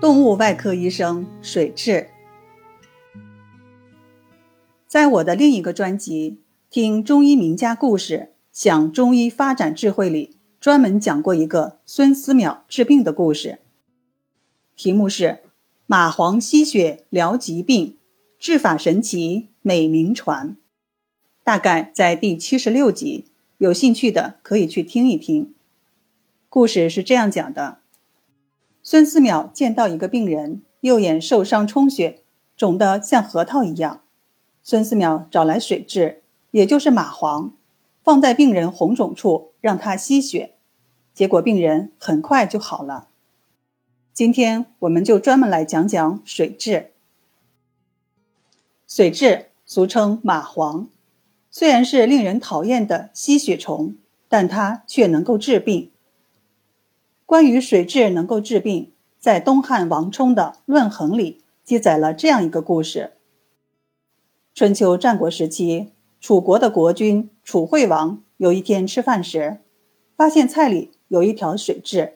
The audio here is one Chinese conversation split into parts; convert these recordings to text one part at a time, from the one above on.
动物外科医生水蛭，在我的另一个专辑《听中医名家故事，想中医发展智慧》里，专门讲过一个孙思邈治病的故事，题目是“蚂蟥吸血疗疾病，治法神奇美名传”，大概在第七十六集，有兴趣的可以去听一听。故事是这样讲的。孙思邈见到一个病人，右眼受伤充血，肿得像核桃一样。孙思邈找来水蛭，也就是蚂蟥，放在病人红肿处，让他吸血，结果病人很快就好了。今天我们就专门来讲讲水蛭。水蛭俗称蚂蟥，虽然是令人讨厌的吸血虫，但它却能够治病。关于水蛭能够治病，在东汉王充的《论衡》里记载了这样一个故事：春秋战国时期，楚国的国君楚惠王有一天吃饭时，发现菜里有一条水蛭，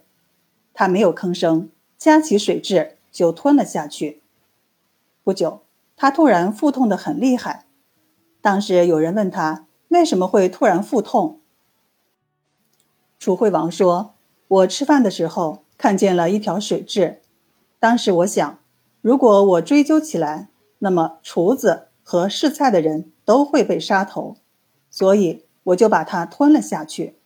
他没有吭声，夹起水蛭就吞了下去。不久，他突然腹痛得很厉害。当时有人问他为什么会突然腹痛，楚惠王说。我吃饭的时候看见了一条水蛭，当时我想，如果我追究起来，那么厨子和试菜的人都会被杀头，所以我就把它吞了下去。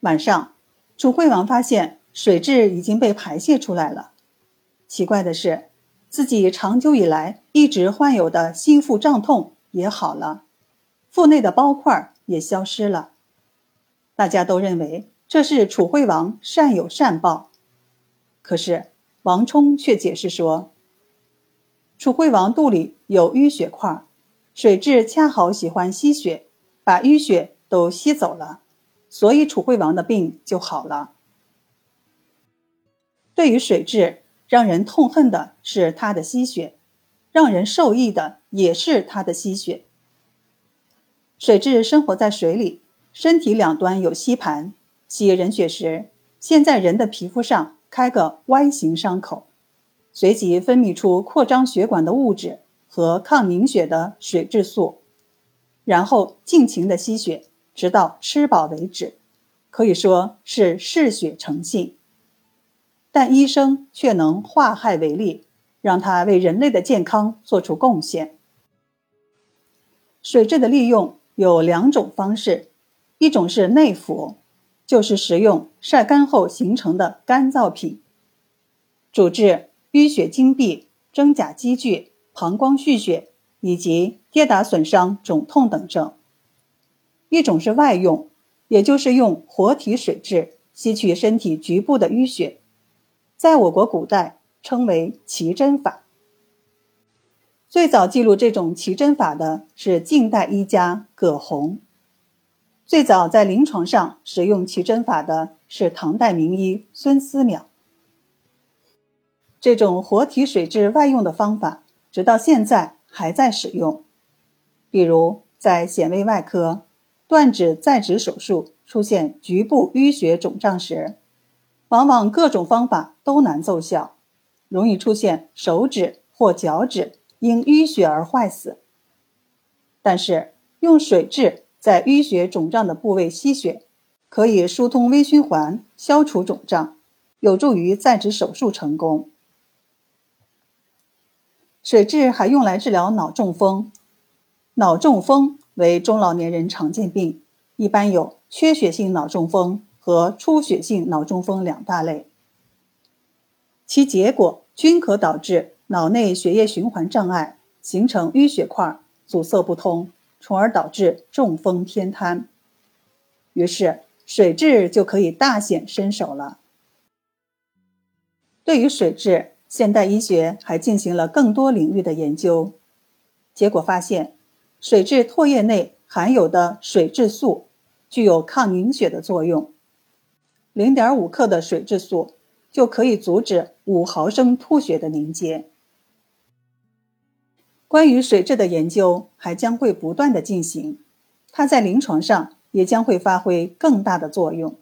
晚上，楚惠王发现水蛭已经被排泄出来了。奇怪的是，自己长久以来一直患有的心腹胀痛也好了，腹内的包块也消失了。大家都认为。这是楚惠王善有善报，可是王充却解释说，楚惠王肚里有淤血块，水蛭恰好喜欢吸血，把淤血都吸走了，所以楚惠王的病就好了。对于水蛭，让人痛恨的是它的吸血，让人受益的也是它的吸血。水蛭生活在水里，身体两端有吸盘。吸人血时，先在人的皮肤上开个 Y 形伤口，随即分泌出扩张血管的物质和抗凝血的水质素，然后尽情的吸血，直到吃饱为止，可以说是嗜血成性。但医生却能化害为利，让它为人类的健康做出贡献。水蛭的利用有两种方式，一种是内服。就是食用晒干后形成的干燥品，主治淤血经闭、真假积聚、膀胱蓄血以及跌打损伤、肿痛等症。一种是外用，也就是用活体水蛭吸取身体局部的淤血，在我国古代称为奇针法。最早记录这种奇针法的是晋代医家葛洪。最早在临床上使用奇针法的是唐代名医孙思邈。这种活体水蛭外用的方法，直到现在还在使用。比如在显微外科断指再植手术出现局部淤血肿胀时，往往各种方法都难奏效，容易出现手指或脚趾因淤血而坏死。但是用水蛭。在淤血肿胀的部位吸血，可以疏通微循环，消除肿胀，有助于再植手术成功。水蛭还用来治疗脑中风。脑中风为中老年人常见病，一般有缺血性脑中风和出血性脑中风两大类，其结果均可导致脑内血液循环障碍，形成淤血块，阻塞不通。从而导致中风偏瘫，于是水蛭就可以大显身手了。对于水蛭，现代医学还进行了更多领域的研究，结果发现，水蛭唾液内含有的水蛭素具有抗凝血的作用，零点五克的水蛭素就可以阻止五毫升吐血的凝结。关于水质的研究还将会不断的进行，它在临床上也将会发挥更大的作用。